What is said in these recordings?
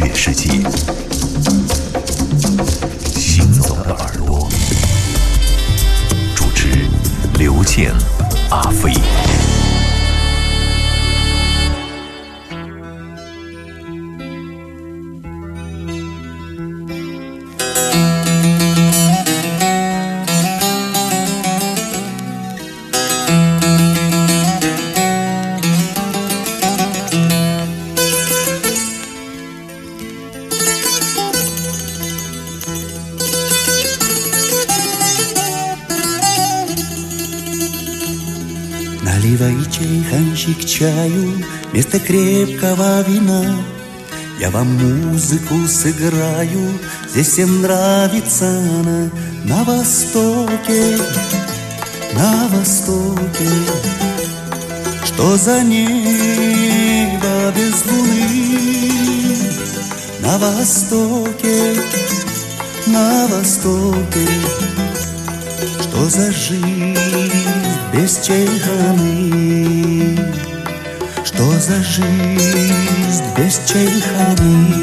乐世界。行走的耳朵，主持刘健、阿飞。Чаю вместо крепкого вина. Я вам музыку сыграю, здесь всем нравится она. На востоке, на востоке. Что за небо без луны? На востоке, на востоке. Что за жизнь без чайханы Что за жизнь без чайханы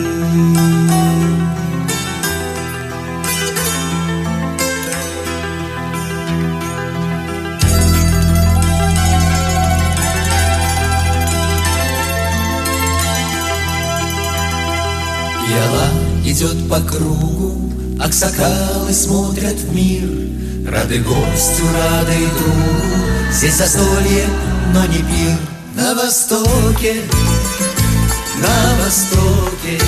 Пьяла идет по кругу, Аксакалы смотрят в мир, Рады гостю, рады другу, Здесь застолье, но не пир. На востоке, на востоке,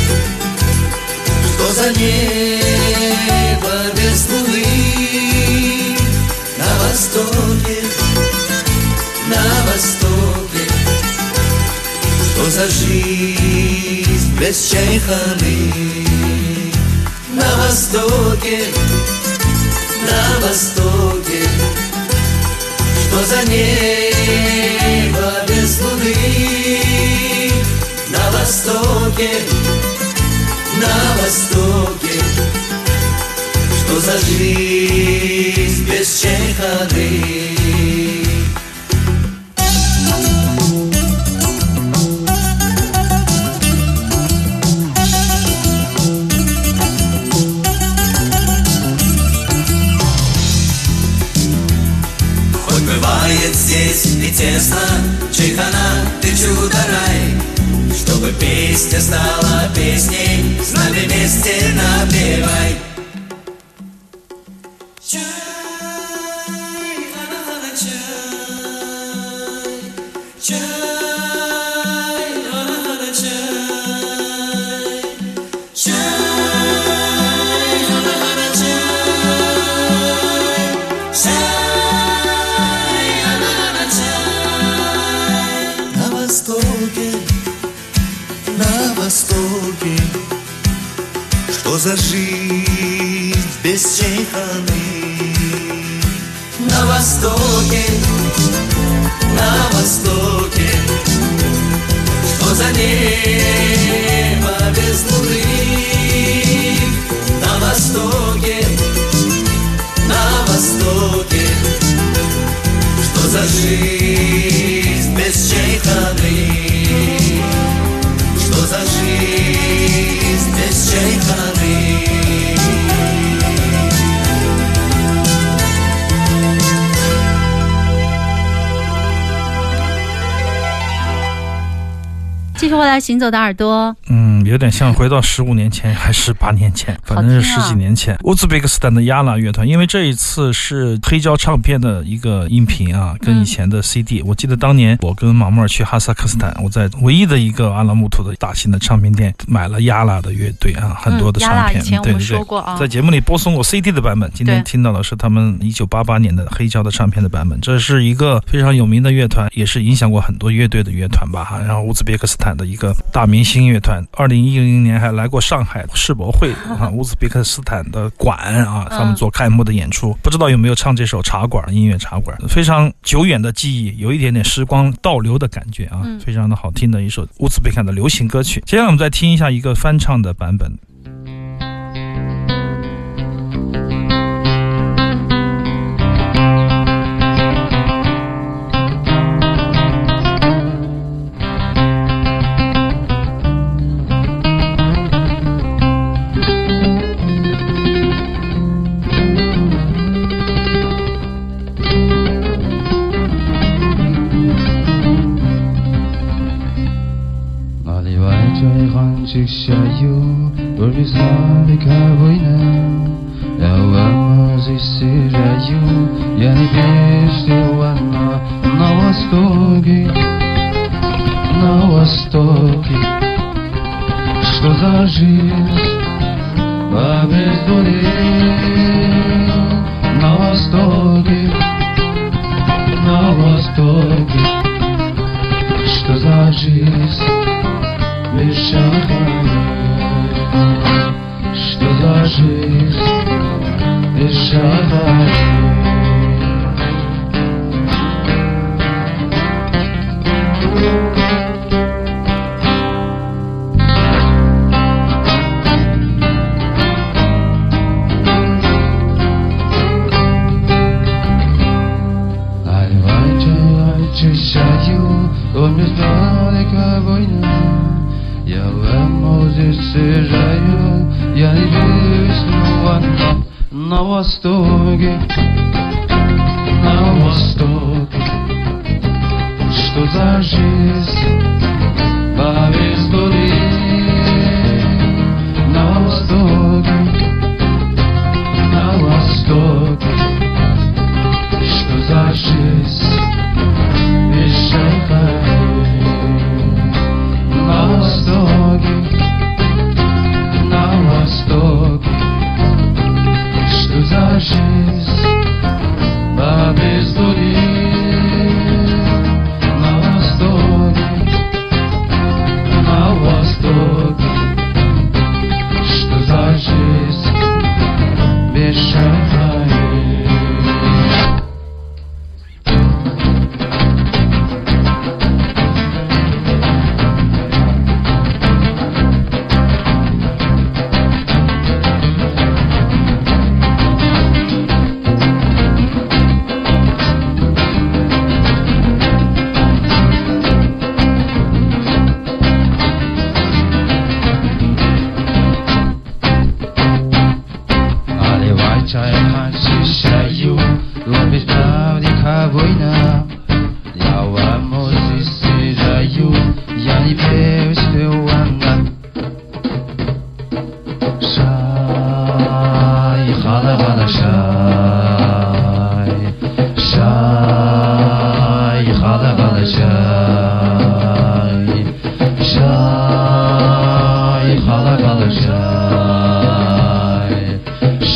Что за небо без луны? На востоке, на востоке, Что за жизнь без чайханы? На востоке, на востоке, Что за небо востоке, на востоке, Что за жизнь без чайханы? Песня стала песней, С нами вместе напевай. Чай, чай, чай, За жизнь без чайханы На востоке, на востоке, Что за небо без луны? На востоке, на востоке, Что за жизнь без чайханы? 续回来，行走的耳朵”。嗯，有点像回到十五年前还是八年前，反正是十几年前。乌兹别克斯坦的亚拉乐团，因为这一次是黑胶唱片的一个音频啊，跟以前的 CD。我记得当年我跟马木尔去哈萨克斯坦，我在唯一的一个阿拉木图的大型的唱片店买了亚拉的乐队啊，很多的唱片。以前我们对对对，啊，在节目里播送过 CD 的版本，今天听到的是他们一九八八年的黑胶的唱片的版本。这是一个非常有名的乐团，也是影响过很多乐队的乐团吧。哈，然后乌兹别克斯坦的一个大明星乐团。二零一零年还来过上海世博会啊，乌兹别克斯坦的馆啊，他们做开幕的演出。不知道有没有唱这首《茶馆》音乐茶馆，非常久远的记忆，有一点点时光倒流的感觉啊，非常的好听的一首乌兹别克的流行歌曲。接下来我们再听一下一个翻唱的版本。Что за жизнь по бездоле На востоке, на востоке Что за жизнь мешает, что за жизнь мешает. Очищаю, востоке, на востоке Что за жизнь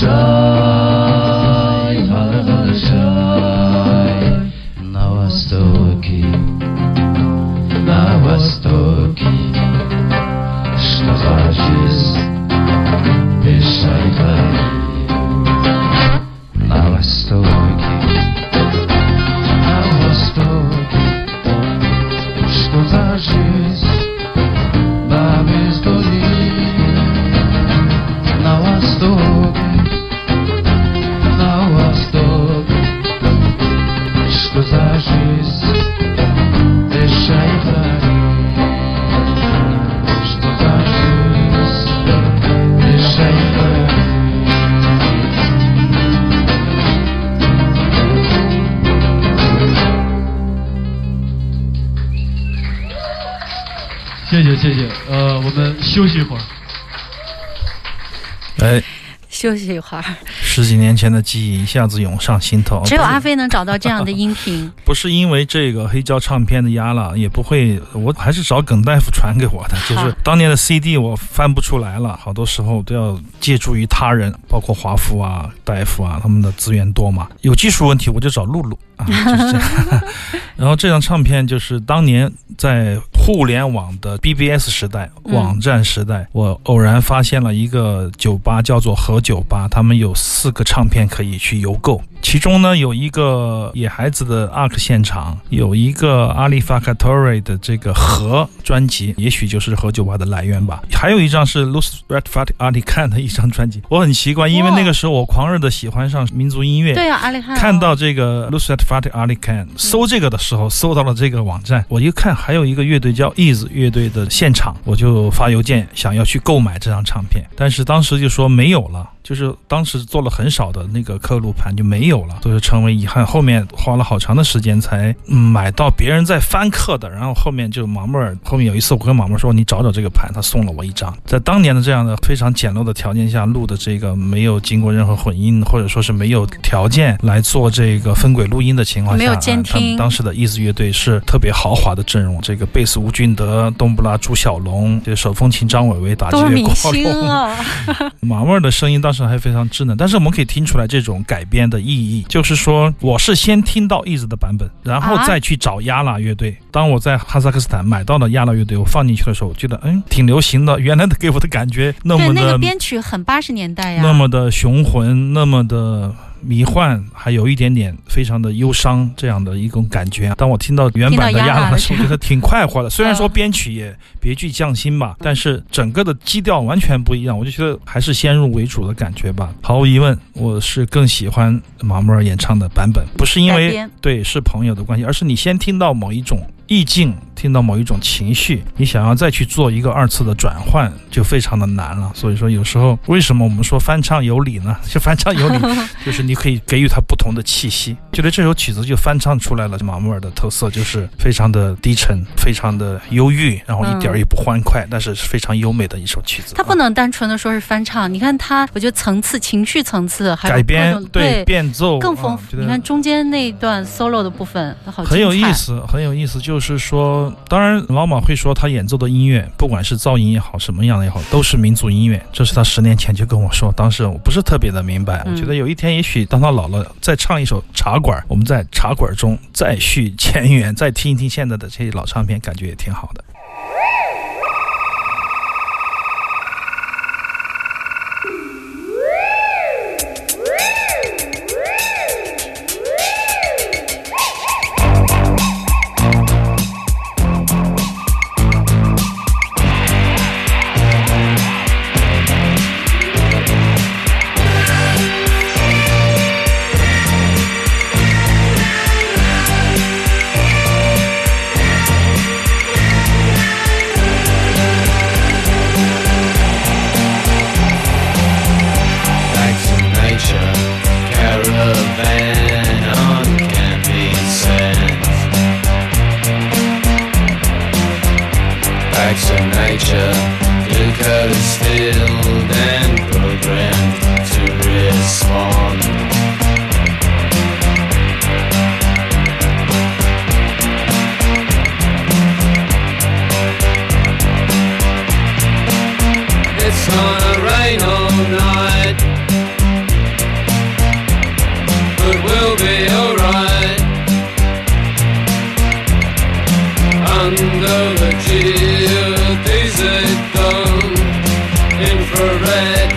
show. 谢谢谢谢，呃，我们休息一会儿。哎，休息一会儿。十几年前的记忆一下子涌上心头。只有阿飞能找到这样的音频。不是因为这个黑胶唱片的压了，也不会，我还是找耿大夫传给我的。就是当年的 CD 我翻不出来了，好多时候都要借助于他人，包括华夫啊、大夫啊，他们的资源多嘛。有技术问题我就找露露啊，就是这样。然后这张唱片就是当年在互联网的 BBS 时代、网站时代，我偶然发现了一个酒吧，叫做和酒吧，他们有四个唱片可以去邮购。其中呢，有一个野孩子的 ARK 现场，有一个阿里法卡托瑞的这个和专辑，也许就是和酒吧的来源吧。还有一张是 l u c Red Fat Ali Khan 的一张专辑，我很奇怪，因为那个时候我狂热的喜欢上民族音乐。对啊，阿里汉看到这个 l u c Red Fat Ali Khan，搜这个的时候，搜到了这个网站，我一看还有一个乐队叫 Is 乐队的现场，我就发邮件想要去购买这张唱片，但是当时就说没有了。就是当时做了很少的那个刻录盘就没有了，所以成为遗憾。后面花了好长的时间才买到别人在翻刻的，然后后面就毛妹儿。后面有一次我跟毛妹儿说：“你找找这个盘。”他送了我一张。在当年的这样的非常简陋的条件下录的这个，没有经过任何混音，或者说是没有条件来做这个分轨录音的情况下，没有监听。当时的 Easy 乐队是特别豪华的阵容，这个贝斯吴俊德、冬布拉朱小龙，这手风琴张伟伟打击乐郭龙。毛妹儿的声音当。时还非常稚嫩，但是我们可以听出来这种改编的意义，就是说我是先听到 e a s 的版本，然后再去找亚拉乐队。当我在哈萨克斯坦买到了亚拉乐队，我放进去的时候，我觉得嗯挺流行的，原来的给我的感觉那么的，那个编曲很八十年代呀，那么的雄浑，那么的。迷幻，还有一点点非常的忧伤，这样的一种感觉。当我听到原版的亚拉的时候，觉得挺快活的。虽然说编曲也别具匠心吧，但是整个的基调完全不一样。我就觉得还是先入为主的感觉吧。毫无疑问，我是更喜欢马木尔演唱的版本，不是因为对是朋友的关系，而是你先听到某一种。意境听到某一种情绪，你想要再去做一个二次的转换，就非常的难了。所以说，有时候为什么我们说翻唱有理呢？就翻唱有理，就是你可以给予它不同的气息。觉得这首曲子就翻唱出来了，马木尔的特色就是非常的低沉，非常的忧郁，然后一点也不欢快，但是是非常优美的一首曲子。它不能单纯的说是翻唱，你看它，我觉得层次、情绪层次，还有改编对变奏更丰富。你看中间那段 solo 的部分，好很有意思，很有意思，就是说，当然老马会说他演奏的音乐，不管是噪音也好，什么样的也好，都是民族音乐。这是他十年前就跟我说，当时我不是特别的明白。我觉得有一天，也许当他老了，再唱一首《茶馆》，我们在茶馆中再续前缘，再听一听现在的这些老唱片，感觉也挺好的。under the chill desert dome infrared.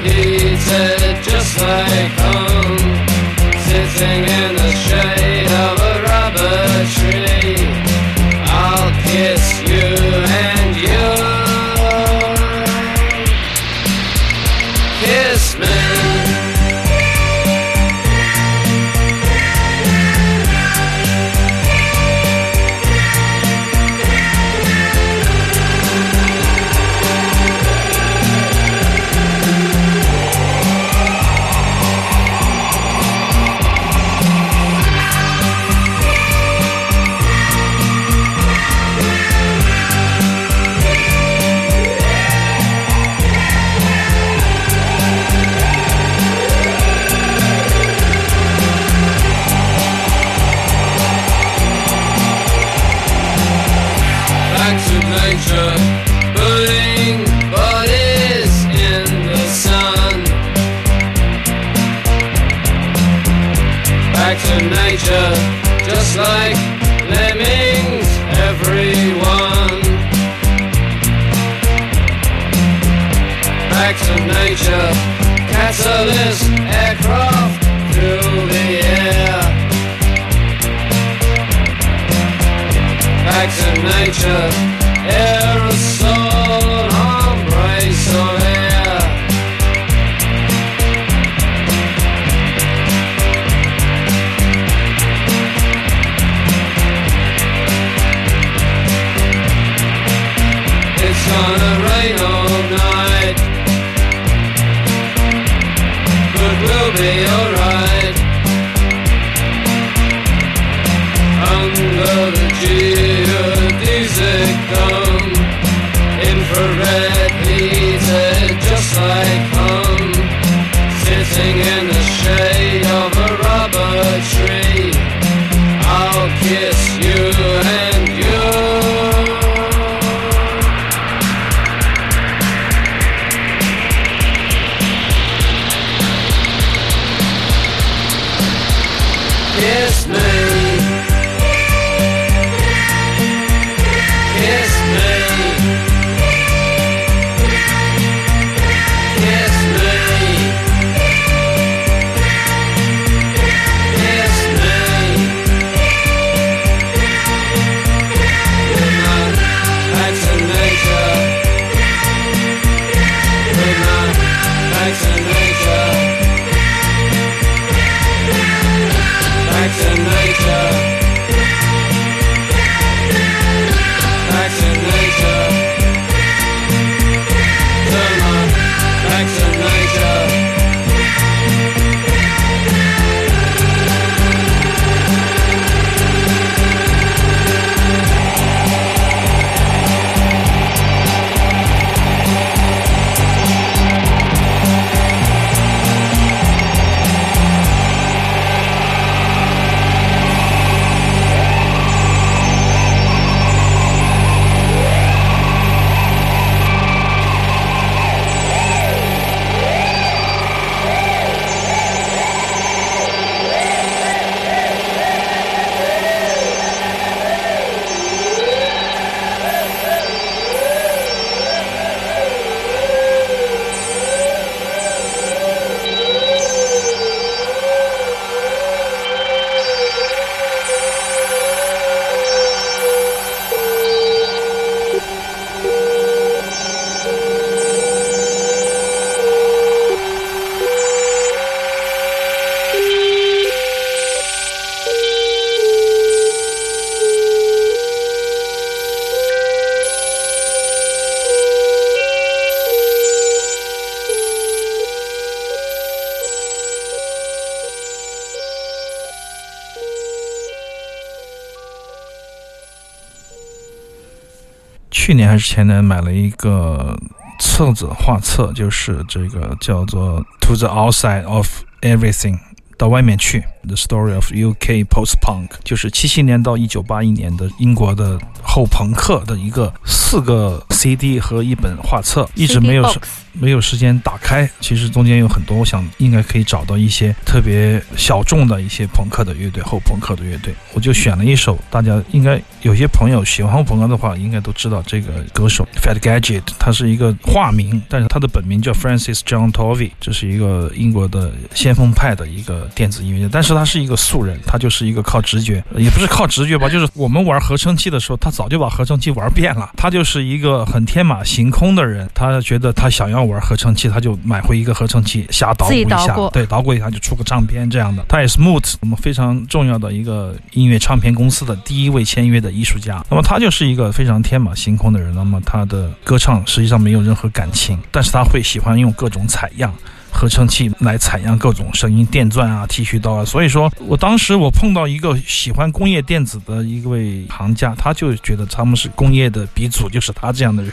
去年还是前年买了一个册子画册，就是这个叫做《To the Outside of Everything》。到外面去，《The Story of UK Post Punk》就是七七年到一九八一年的英国的后朋克的一个四个 CD 和一本画册，一直没有没有时间打开。其实中间有很多，我想应该可以找到一些特别小众的一些朋克的乐队，后朋克的乐队。我就选了一首，大家应该有些朋友喜欢后朋克的话，应该都知道这个歌手 Fat Gadget，他是一个化名，但是他的本名叫 Francis John Tovey，这是一个英国的先锋派的一个电子音乐家，但是他是一个素人，他就是一个靠直觉，也不是靠直觉吧，就是我们玩合成器的时候，他早就把合成器玩遍了，他就是一个很天马行空的人，他觉得他想要玩合成器，他就买回一个合成器瞎捣鼓一下，对，捣鼓一下就出个唱片这样的。他也是 Moot 我们非常重要的一个音乐唱片公司的第一位签约的艺术家。那么他就是一个非常天马行空的人。那么他的歌唱实际上没有任何感情，但是他会喜欢用各种采样。合成器来采样各种声音，电钻啊、剃须刀啊。所以说我当时我碰到一个喜欢工业电子的一位行家，他就觉得他们是工业的鼻祖，就是他这样的人。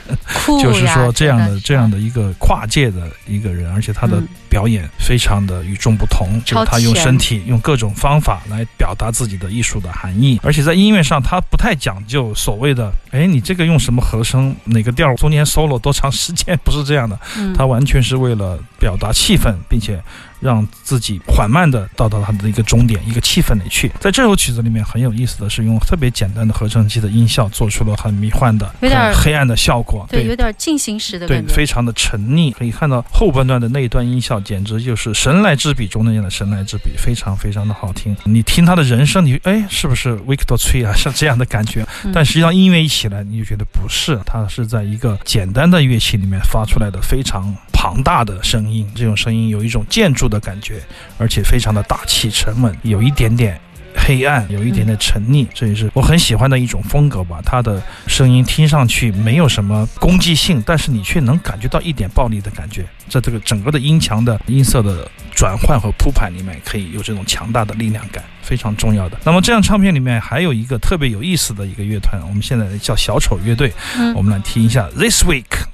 就是说这样的真这样的一个跨界的一个人，而且他的嗯表演非常的与众不同，就是他用身体用各种方法来表达自己的艺术的含义，而且在音乐上他不太讲究所谓的，哎，你这个用什么和声，哪个调中间 solo 多长时间，不是这样的，嗯。他完全是为了表达气氛，并且让自己缓慢的到达它的一个终点，一个气氛里去。在这首曲子里面很有意思的是，用特别简单的合成器的音效做出了很迷幻的、有点很黑暗的效果。对，有点进行时的对，感觉。非常的沉溺。可以看到后半段的那一段音效，简直就是神来之笔中那样的神来之笔，非常非常的好听。你听他的人声，你哎，是不是 Victor 吹啊？是这样的感觉。嗯 但实际上音乐一起来，你就觉得不是，它是在一个简单的乐器里面发出来的非常庞大的声音。这种声音有一种建筑的感觉，而且非常的大气沉稳，有一点点。黑暗有一点点沉溺，这也是我很喜欢的一种风格吧。它的声音听上去没有什么攻击性，但是你却能感觉到一点暴力的感觉，在这个整个的音墙的音色的转换和铺排里面，可以有这种强大的力量感，非常重要的。那么这张唱片里面还有一个特别有意思的一个乐团，我们现在叫小丑乐队，嗯我们来听一下 This Week。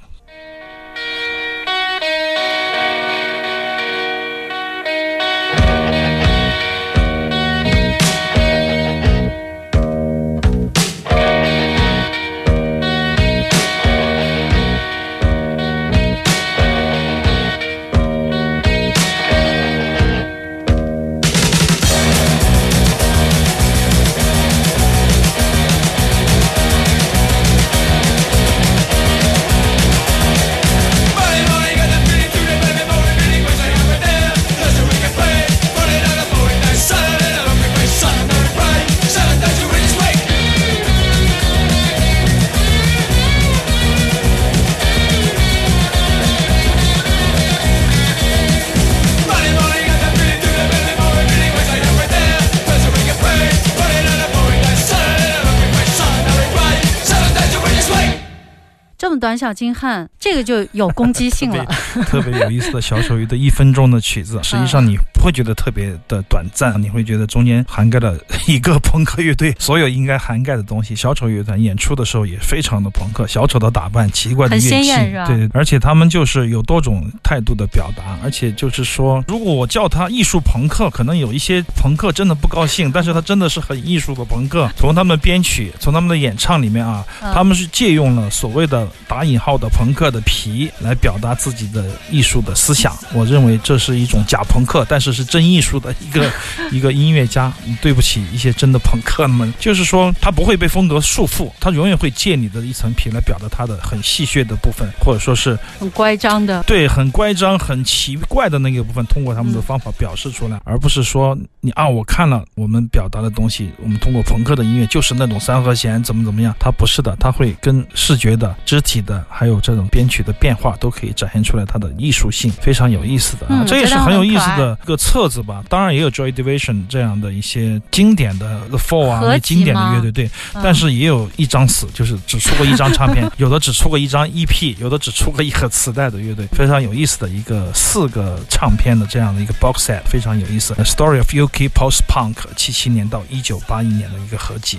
短小精悍，这个就有攻击性了。特别有意思的小丑乐的一分钟的曲子，实际上你不会觉得特别的短暂，你会觉得中间涵盖了一个朋克乐队所有应该涵盖的东西。小丑乐团演出的时候也非常的朋克，小丑的打扮、奇怪的乐器艳，对，而且他们就是有多种态度的表达，而且就是说，如果我叫他艺术朋克，可能有一些朋克真的不高兴，但是他真的是很艺术的朋克。从他们的编曲，从他们的演唱里面啊，嗯他们是借用了所谓的打引号的朋克的皮来表达自己的艺术的思想。我认为这是一种假朋克，但是是真艺术的一个 一个音乐家。对不起，一些真的朋克们，就是说他不会被风格束缚，他永远会借你的一层皮来表达他的很戏谑的部分，或者说是很乖张的。对很乖张、很奇怪的那个部分，通过他们的方法表示出来，而不是说你啊，我看了我们表达的东西，我们通过朋克的音乐就是那种三和弦怎么怎么样，他不是的，他会跟视觉的、肢体的，还有这种编曲的变化都可以展现出来它的艺术性，非常有意思的啊，嗯这也是很有意思的一个册子吧。当然也有 Joy Division 这样的一些经典的 The Four 啊，经典的乐队，对，嗯但是也有一张死，就是只出过一张唱片，有的只出过一张 EP，有的只出过一盒磁带的乐队，非常有意思的一个四个唱片的这样的一个 box set，非常有意思。A Story of UK Post Punk，七七年到一九八一年的一个合集。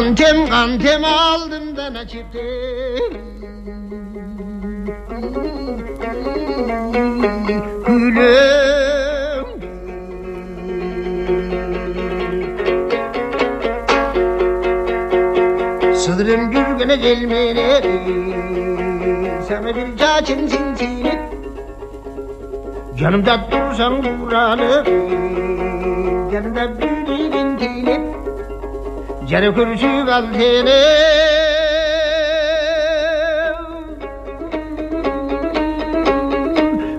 Antem antem aldım da ne çıktı Gülüm. Sığırın gürgüne gelmeleri Sana bir cacın zinciri Yanımda dursan duranı Yanımda bir జరుకురుచి వంతేనే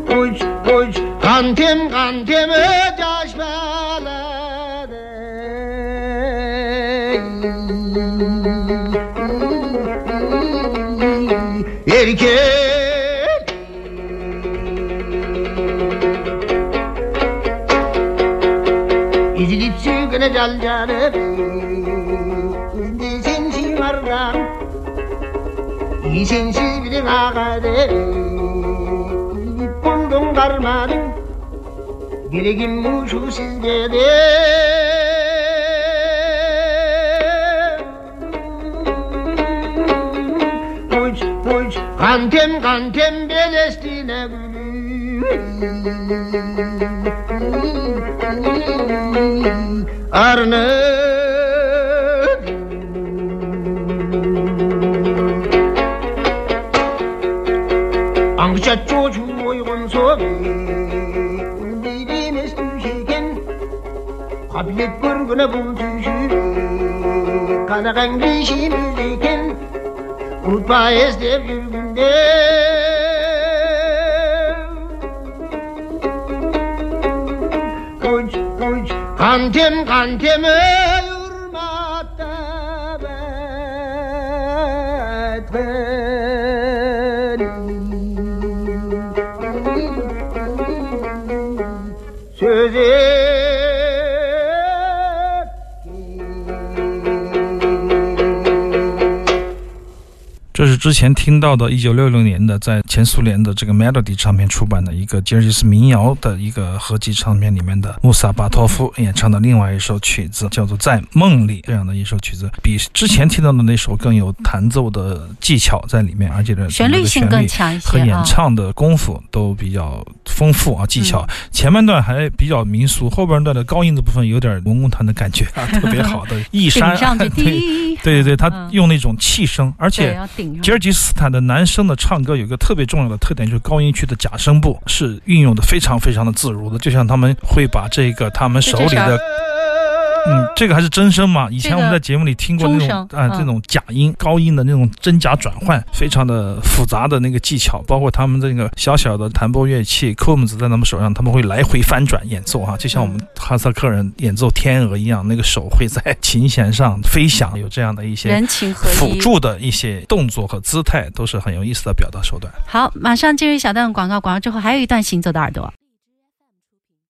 Kuş kuş kantim kantime taş belede Erkek İzilip sevgine gel canım Ишеншілдің ағадері Бұлдың қармадың Береген мұшу сізге де Қантем, қантем белестіне гүлі Арны Kjært Jojo i Rønnsårvik, hun blev det næste hus igen. Fra blækburgen og bundtysyvik, kan der ringe blive skimet igen. Ud på hest 这。之前听到的，1966年的在前苏联的这个 Melody 唱片出版的一个吉尔吉斯民谣的一个合集唱片里面的穆萨巴托夫演唱的另外一首曲子，叫做《在梦里》这样的一首曲子，比之前听到的那首更有弹奏的技巧在里面，而且的旋律性更强一些和演啊。唱的功夫都比较丰富啊，技巧。前半段还比较民俗，后半段的高音的部分有点文工团的感觉啊，特别好的一山 对，对对对，他嗯用那种气声，而，且要顶上吉尔吉斯斯坦的男生的唱歌有一个特别重要的特点，就是高音区的假声部是运用的非常非常的自如的，就像他们会把这个他们手里的。嗯，这个还是真声嘛？以前我们在节目里听过那种啊、嗯这种假音、高音的那种真假转换，非常的复杂的那个技巧，包括他们这个小小的弹拨乐器 c o m s 在他们手上，他们会来回翻转演奏哈，就像我们哈萨克人演奏天鹅一样，那个手会在琴弦上飞翔，有这样的一些人情和辅。助的一些动作和姿态，都是很有意思的表达手段。好，马上进入一小段广告，广告之后还有一段行走的耳朵。